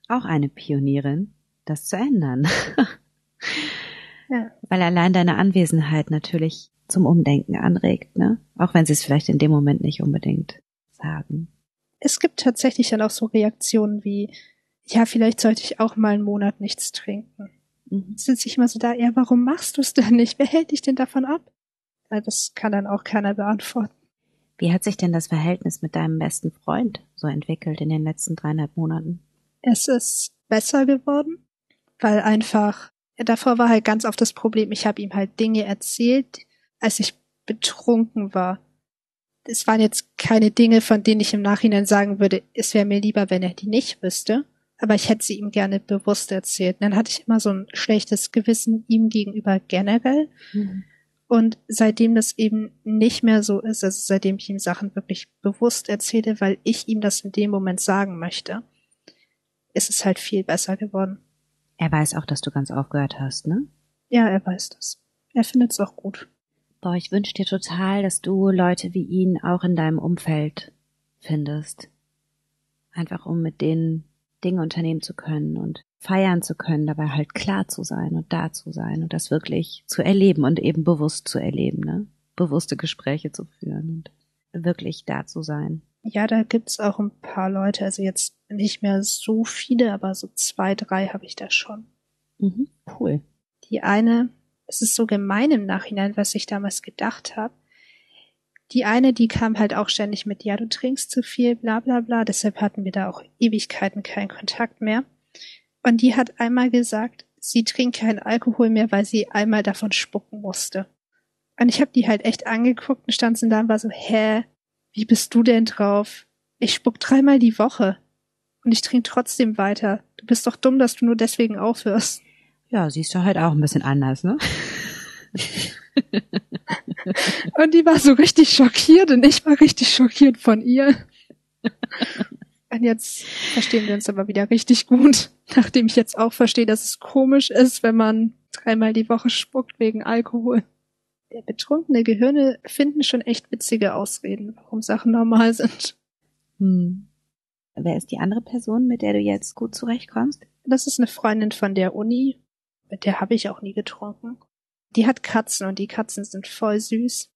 auch eine Pionierin, das zu ändern. <laughs> ja. Weil allein deine Anwesenheit natürlich zum Umdenken anregt, ne? Auch wenn sie es vielleicht in dem Moment nicht unbedingt sagen. Es gibt tatsächlich dann auch so Reaktionen wie, ja, vielleicht sollte ich auch mal einen Monat nichts trinken. Mhm. Sitze ich immer so da, ja, warum machst du es denn nicht? Wer hält dich denn davon ab? Das kann dann auch keiner beantworten. Wie hat sich denn das Verhältnis mit deinem besten Freund so entwickelt in den letzten dreieinhalb Monaten? Es ist besser geworden, weil einfach, ja, davor war halt ganz oft das Problem, ich habe ihm halt Dinge erzählt, als ich betrunken war. Es waren jetzt keine Dinge, von denen ich im Nachhinein sagen würde, es wäre mir lieber, wenn er die nicht wüsste aber ich hätte sie ihm gerne bewusst erzählt. Und dann hatte ich immer so ein schlechtes Gewissen ihm gegenüber generell. Mhm. Und seitdem das eben nicht mehr so ist, also seitdem ich ihm Sachen wirklich bewusst erzähle, weil ich ihm das in dem Moment sagen möchte, ist es halt viel besser geworden. Er weiß auch, dass du ganz aufgehört hast, ne? Ja, er weiß das. Er findet es auch gut. Boah, ich wünsche dir total, dass du Leute wie ihn auch in deinem Umfeld findest. Einfach um mit denen Dinge unternehmen zu können und feiern zu können, dabei halt klar zu sein und da zu sein und das wirklich zu erleben und eben bewusst zu erleben, ne? Bewusste Gespräche zu führen und wirklich da zu sein. Ja, da gibt's auch ein paar Leute, also jetzt nicht mehr so viele, aber so zwei, drei habe ich da schon. Mhm, cool. Die eine, es ist so gemein im Nachhinein, was ich damals gedacht habe. Die eine, die kam halt auch ständig mit, ja, du trinkst zu viel, bla bla bla. Deshalb hatten wir da auch Ewigkeiten keinen Kontakt mehr. Und die hat einmal gesagt, sie trinkt keinen Alkohol mehr, weil sie einmal davon spucken musste. Und ich habe die halt echt angeguckt und stand da und war so, hä, wie bist du denn drauf? Ich spuck dreimal die Woche. Und ich trinke trotzdem weiter. Du bist doch dumm, dass du nur deswegen aufhörst. Ja, siehst du halt auch ein bisschen anders, ne? <laughs> Und die war so richtig schockiert und ich war richtig schockiert von ihr. Und jetzt verstehen wir uns aber wieder richtig gut, nachdem ich jetzt auch verstehe, dass es komisch ist, wenn man dreimal die Woche spuckt wegen Alkohol. Der betrunkene Gehirne finden schon echt witzige Ausreden, warum Sachen normal sind. Hm. Wer ist die andere Person, mit der du jetzt gut zurechtkommst? Das ist eine Freundin von der Uni. Mit der habe ich auch nie getrunken die hat Katzen und die Katzen sind voll süß.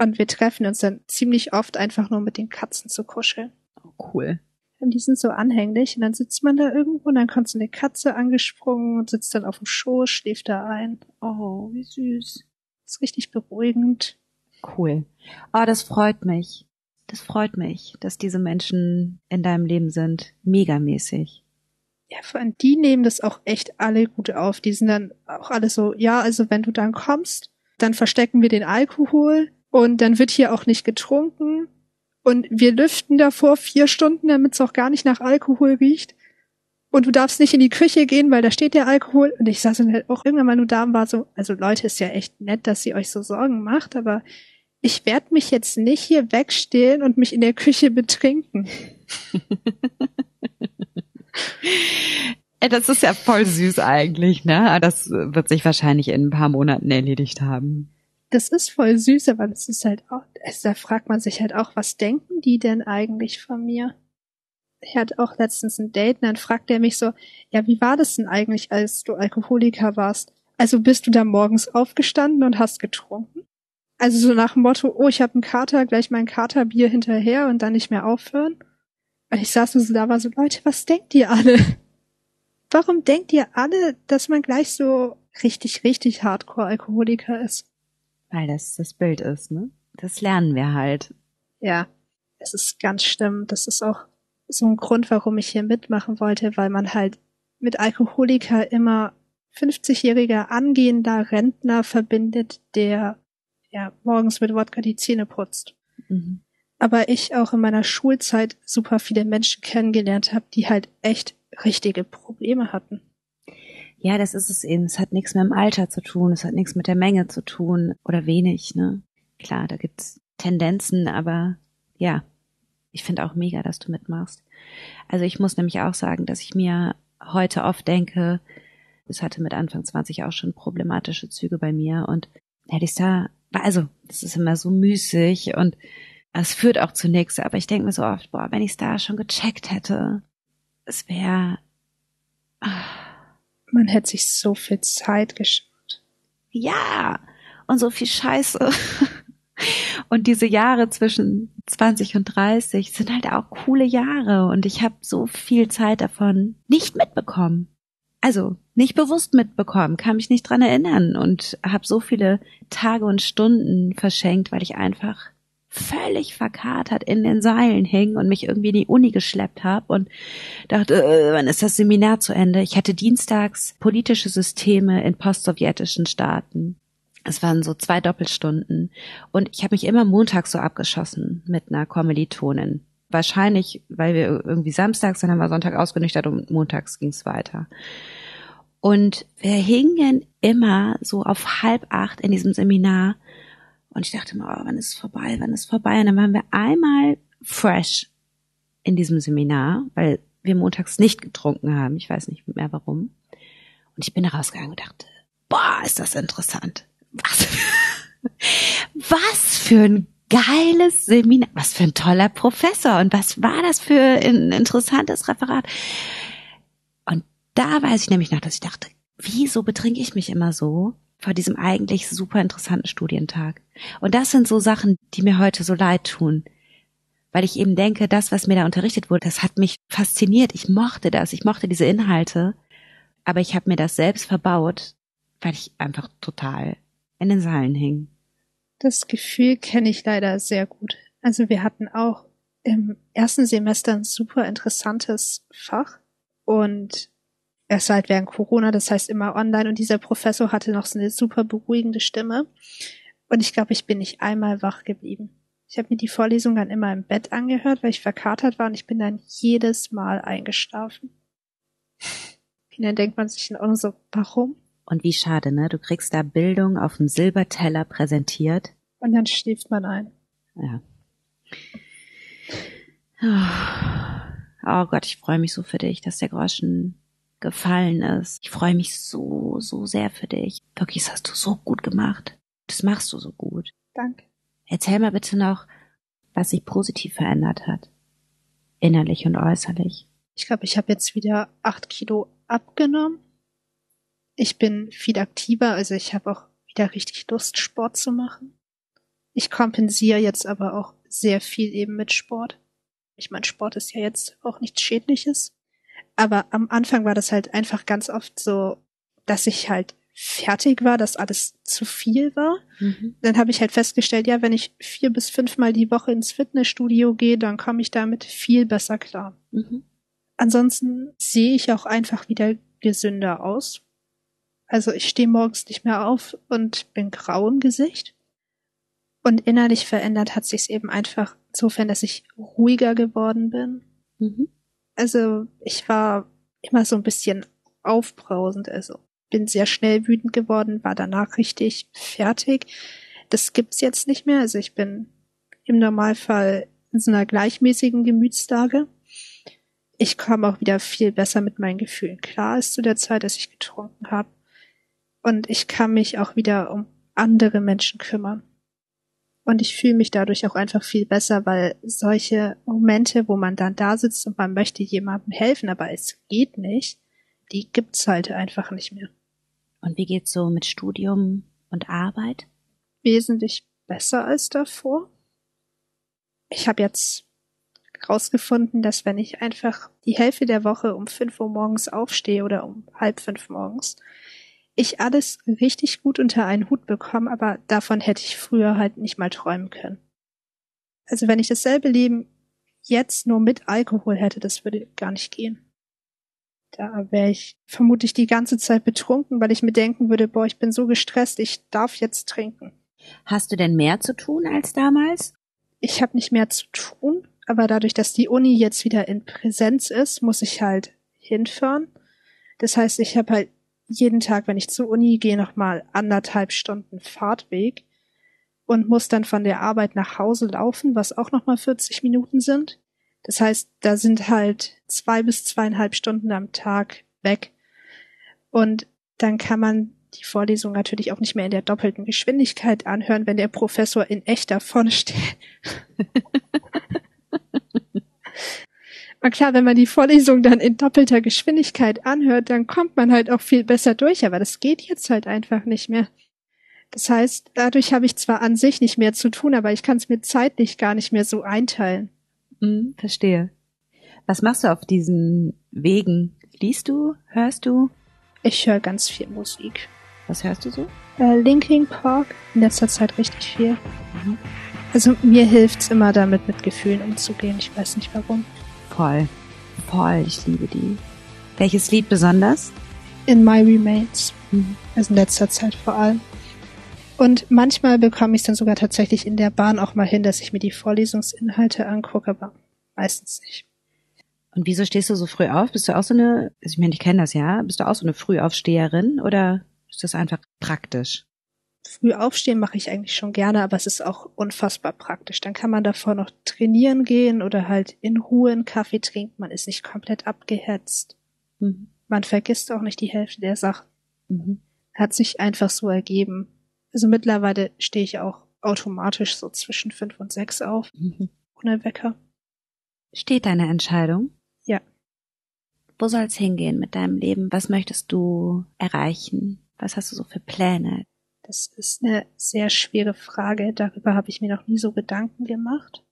Und wir treffen uns dann ziemlich oft einfach nur mit den Katzen zu kuscheln. Oh, cool. Und die sind so anhänglich und dann sitzt man da irgendwo und dann kommt so eine Katze angesprungen und sitzt dann auf dem Schoß, schläft da ein. Oh, wie süß. ist richtig beruhigend. Cool. Oh, das freut mich. Das freut mich, dass diese Menschen in deinem Leben sind. Megamäßig. Ja, vor allem die nehmen das auch echt alle gut auf. Die sind dann auch alle so, ja, also wenn du dann kommst, dann verstecken wir den Alkohol und dann wird hier auch nicht getrunken und wir lüften davor vier Stunden, damit es auch gar nicht nach Alkohol riecht. Und du darfst nicht in die Küche gehen, weil da steht der Alkohol. Und ich saß dann halt auch irgendwann mal nur da und war so, also Leute, ist ja echt nett, dass ihr euch so Sorgen macht, aber ich werde mich jetzt nicht hier wegstehlen und mich in der Küche betrinken. <laughs> das ist ja voll süß eigentlich, ne? Das wird sich wahrscheinlich in ein paar Monaten erledigt haben das ist voll süß, aber das ist halt auch, also da fragt man sich halt auch, was denken die denn eigentlich von mir? Ich hatte auch letztens ein Date und dann fragt er mich so, ja, wie war das denn eigentlich, als du Alkoholiker warst? Also bist du da morgens aufgestanden und hast getrunken? Also so nach dem Motto, oh, ich habe einen Kater, gleich mein Katerbier hinterher und dann nicht mehr aufhören? Und ich saß so da, war so, Leute, was denkt ihr alle? <laughs> Warum denkt ihr alle, dass man gleich so richtig, richtig Hardcore-Alkoholiker ist? Weil das das Bild ist, ne? Das lernen wir halt. Ja, es ist ganz schlimm. Das ist auch so ein Grund, warum ich hier mitmachen wollte, weil man halt mit Alkoholiker immer 50-jähriger angehender Rentner verbindet, der ja morgens mit Wodka die Zähne putzt. Mhm. Aber ich auch in meiner Schulzeit super viele Menschen kennengelernt habe, die halt echt richtige Probleme hatten. Ja, das ist es eben. Es hat nichts mit dem Alter zu tun, es hat nichts mit der Menge zu tun oder wenig, ne? Klar, da gibt's Tendenzen, aber ja, ich finde auch mega, dass du mitmachst. Also ich muss nämlich auch sagen, dass ich mir heute oft denke, es hatte mit Anfang 20 auch schon problematische Züge bei mir und hätte ich da, also, das ist immer so müßig und es führt auch zu nichts, aber ich denke mir so oft, boah, wenn ich es da schon gecheckt hätte, es wäre, man hätte sich so viel Zeit geschaut. Ja, und so viel Scheiße. Und diese Jahre zwischen 20 und 30 sind halt auch coole Jahre und ich habe so viel Zeit davon nicht mitbekommen. Also nicht bewusst mitbekommen, kann mich nicht dran erinnern und habe so viele Tage und Stunden verschenkt, weil ich einfach völlig verkatert in den Seilen hing und mich irgendwie in die Uni geschleppt habe und dachte, äh, wann ist das Seminar zu Ende? Ich hatte dienstags politische Systeme in postsowjetischen Staaten. Es waren so zwei Doppelstunden und ich habe mich immer montags so abgeschossen mit einer Kommilitonin. Wahrscheinlich, weil wir irgendwie samstags, dann haben wir Sonntag ausgenüchtert und montags ging's weiter. Und wir hingen immer so auf halb acht in diesem Seminar und ich dachte mir, oh, wann ist es vorbei, wann ist es vorbei? Und dann waren wir einmal fresh in diesem Seminar, weil wir montags nicht getrunken haben. Ich weiß nicht mehr warum. Und ich bin da rausgegangen und dachte, boah, ist das interessant. Was, <laughs> was für ein geiles Seminar, was für ein toller Professor und was war das für ein interessantes Referat. Und da weiß ich nämlich noch, dass ich dachte, wieso betrinke ich mich immer so? Vor diesem eigentlich super interessanten Studientag. Und das sind so Sachen, die mir heute so leid tun. Weil ich eben denke, das, was mir da unterrichtet wurde, das hat mich fasziniert. Ich mochte das, ich mochte diese Inhalte. Aber ich habe mir das selbst verbaut, weil ich einfach total in den Seilen hing. Das Gefühl kenne ich leider sehr gut. Also wir hatten auch im ersten Semester ein super interessantes Fach und es war halt während Corona, das heißt immer online und dieser Professor hatte noch so eine super beruhigende Stimme. Und ich glaube, ich bin nicht einmal wach geblieben. Ich habe mir die Vorlesung dann immer im Bett angehört, weil ich verkatert war und ich bin dann jedes Mal eingeschlafen. Und dann denkt man sich dann auch nur so, warum? Und wie schade, ne? Du kriegst da Bildung auf dem Silberteller präsentiert. Und dann schläft man ein. Ja. Oh Gott, ich freue mich so für dich, dass der Groschen gefallen ist. Ich freue mich so, so sehr für dich. Wirklich, das hast du so gut gemacht. Das machst du so gut. Danke. Erzähl mal bitte noch, was sich positiv verändert hat. Innerlich und äußerlich. Ich glaube, ich habe jetzt wieder acht Kilo abgenommen. Ich bin viel aktiver, also ich habe auch wieder richtig Lust, Sport zu machen. Ich kompensiere jetzt aber auch sehr viel eben mit Sport. Ich meine, Sport ist ja jetzt auch nichts Schädliches. Aber am Anfang war das halt einfach ganz oft so, dass ich halt fertig war, dass alles zu viel war. Mhm. Dann habe ich halt festgestellt, ja, wenn ich vier bis fünfmal die Woche ins Fitnessstudio gehe, dann komme ich damit viel besser klar. Mhm. Ansonsten sehe ich auch einfach wieder gesünder aus. Also ich stehe morgens nicht mehr auf und bin grau im Gesicht. Und innerlich verändert hat sich's eben einfach insofern, dass ich ruhiger geworden bin. Mhm. Also ich war immer so ein bisschen aufbrausend, also bin sehr schnell wütend geworden, war danach richtig fertig. Das gibt's jetzt nicht mehr. Also ich bin im Normalfall in so einer gleichmäßigen Gemütslage. Ich komme auch wieder viel besser mit meinen Gefühlen klar als zu der Zeit, dass ich getrunken habe. Und ich kann mich auch wieder um andere Menschen kümmern. Und ich fühle mich dadurch auch einfach viel besser, weil solche Momente, wo man dann da sitzt und man möchte jemandem helfen, aber es geht nicht, die gibt's halt einfach nicht mehr. Und wie geht's so mit Studium und Arbeit? Wesentlich besser als davor. Ich habe jetzt herausgefunden, dass wenn ich einfach die Hälfte der Woche um fünf Uhr morgens aufstehe oder um halb fünf morgens, ich alles richtig gut unter einen Hut bekomme, aber davon hätte ich früher halt nicht mal träumen können. Also wenn ich dasselbe Leben jetzt nur mit Alkohol hätte, das würde gar nicht gehen. Da wäre ich vermutlich die ganze Zeit betrunken, weil ich mir denken würde, boah, ich bin so gestresst, ich darf jetzt trinken. Hast du denn mehr zu tun als damals? Ich habe nicht mehr zu tun, aber dadurch, dass die Uni jetzt wieder in Präsenz ist, muss ich halt hinfahren. Das heißt, ich habe halt jeden Tag, wenn ich zur Uni gehe, nochmal anderthalb Stunden Fahrtweg und muss dann von der Arbeit nach Hause laufen, was auch nochmal 40 Minuten sind. Das heißt, da sind halt zwei bis zweieinhalb Stunden am Tag weg. Und dann kann man die Vorlesung natürlich auch nicht mehr in der doppelten Geschwindigkeit anhören, wenn der Professor in echt da steht. <laughs> Und klar, wenn man die Vorlesung dann in doppelter Geschwindigkeit anhört, dann kommt man halt auch viel besser durch, aber das geht jetzt halt einfach nicht mehr. Das heißt, dadurch habe ich zwar an sich nicht mehr zu tun, aber ich kann es mir zeitlich gar nicht mehr so einteilen. Hm, verstehe. Was machst du auf diesen Wegen? Liest du? Hörst du? Ich höre ganz viel Musik. Was hörst du so? Äh, Linking Park. In letzter Zeit richtig viel. Mhm. Also mir hilft's immer damit, mit Gefühlen umzugehen. Ich weiß nicht warum. Voll. Voll. Ich liebe die. Welches Lied besonders? In My Remains. Mhm. Also in letzter Zeit vor allem. Und manchmal bekomme ich es dann sogar tatsächlich in der Bahn auch mal hin, dass ich mir die Vorlesungsinhalte angucke, aber meistens nicht. Und wieso stehst du so früh auf? Bist du auch so eine, also ich meine, ich kenne das ja, bist du auch so eine Frühaufsteherin oder ist das einfach praktisch? Früh aufstehen mache ich eigentlich schon gerne, aber es ist auch unfassbar praktisch. Dann kann man davor noch trainieren gehen oder halt in Ruhe einen Kaffee trinken. Man ist nicht komplett abgehetzt. Mhm. Man vergisst auch nicht die Hälfte der Sachen. Mhm. Hat sich einfach so ergeben. Also mittlerweile stehe ich auch automatisch so zwischen fünf und sechs auf. Mhm. Ohne Wecker. Steht deine Entscheidung? Ja. Wo soll's hingehen mit deinem Leben? Was möchtest du erreichen? Was hast du so für Pläne? Das ist eine sehr schwere Frage. Darüber habe ich mir noch nie so Gedanken gemacht.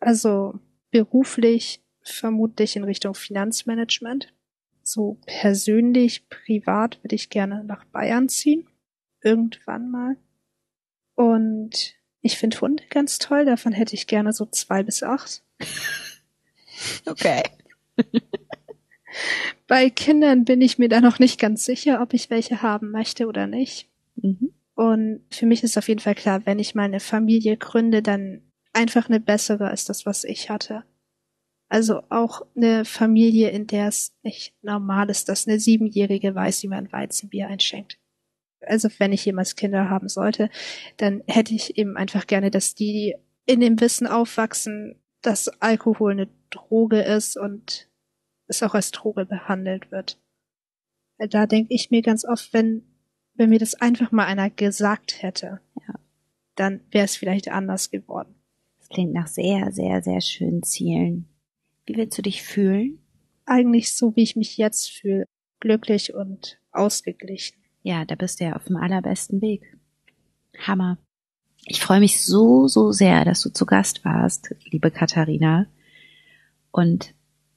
Also beruflich vermutlich in Richtung Finanzmanagement. So persönlich, privat würde ich gerne nach Bayern ziehen. Irgendwann mal. Und ich finde Hunde ganz toll. Davon hätte ich gerne so zwei bis acht. <laughs> Okay. Bei Kindern bin ich mir da noch nicht ganz sicher, ob ich welche haben möchte oder nicht. Mhm. Und für mich ist auf jeden Fall klar, wenn ich meine Familie gründe, dann einfach eine bessere als das, was ich hatte. Also auch eine Familie, in der es nicht normal ist, dass eine Siebenjährige weiß, wie man Weizenbier einschenkt. Also wenn ich jemals Kinder haben sollte, dann hätte ich eben einfach gerne, dass die in dem Wissen aufwachsen, dass Alkohol eine Droge ist und es auch als Droge behandelt wird. Da denke ich mir ganz oft, wenn wenn mir das einfach mal einer gesagt hätte, ja. dann wäre es vielleicht anders geworden. Das klingt nach sehr, sehr, sehr schönen Zielen. Wie willst du dich fühlen? Eigentlich so, wie ich mich jetzt fühle. Glücklich und ausgeglichen. Ja, da bist du ja auf dem allerbesten Weg. Hammer. Ich freue mich so, so sehr, dass du zu Gast warst, liebe Katharina. Und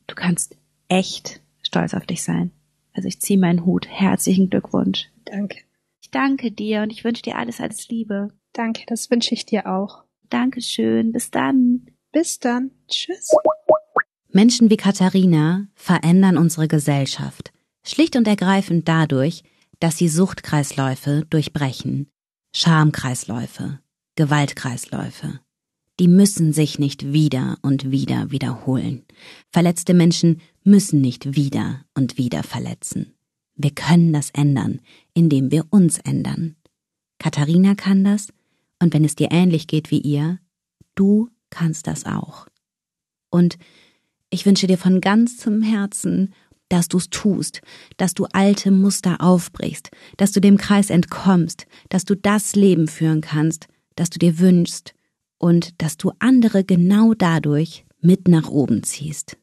du kannst echt stolz auf dich sein. Also ich ziehe meinen Hut. Herzlichen Glückwunsch. Danke. Ich danke dir und ich wünsche dir alles, alles Liebe. Danke, das wünsche ich dir auch. Dankeschön. Bis dann. Bis dann. Tschüss. Menschen wie Katharina verändern unsere Gesellschaft, schlicht und ergreifend dadurch, dass sie Suchtkreisläufe durchbrechen, Schamkreisläufe, Gewaltkreisläufe. Die müssen sich nicht wieder und wieder wiederholen. Verletzte Menschen müssen nicht wieder und wieder verletzen. Wir können das ändern, indem wir uns ändern. Katharina kann das, und wenn es dir ähnlich geht wie ihr, du kannst das auch. Und ich wünsche dir von ganzem Herzen, dass du's tust, dass du alte Muster aufbrichst, dass du dem Kreis entkommst, dass du das Leben führen kannst, das du dir wünschst und dass du andere genau dadurch mit nach oben ziehst.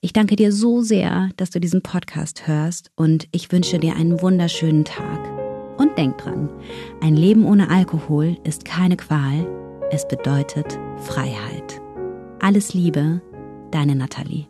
Ich danke dir so sehr, dass du diesen Podcast hörst und ich wünsche dir einen wunderschönen Tag. Und denk dran, ein Leben ohne Alkohol ist keine Qual, es bedeutet Freiheit. Alles Liebe, deine Nathalie.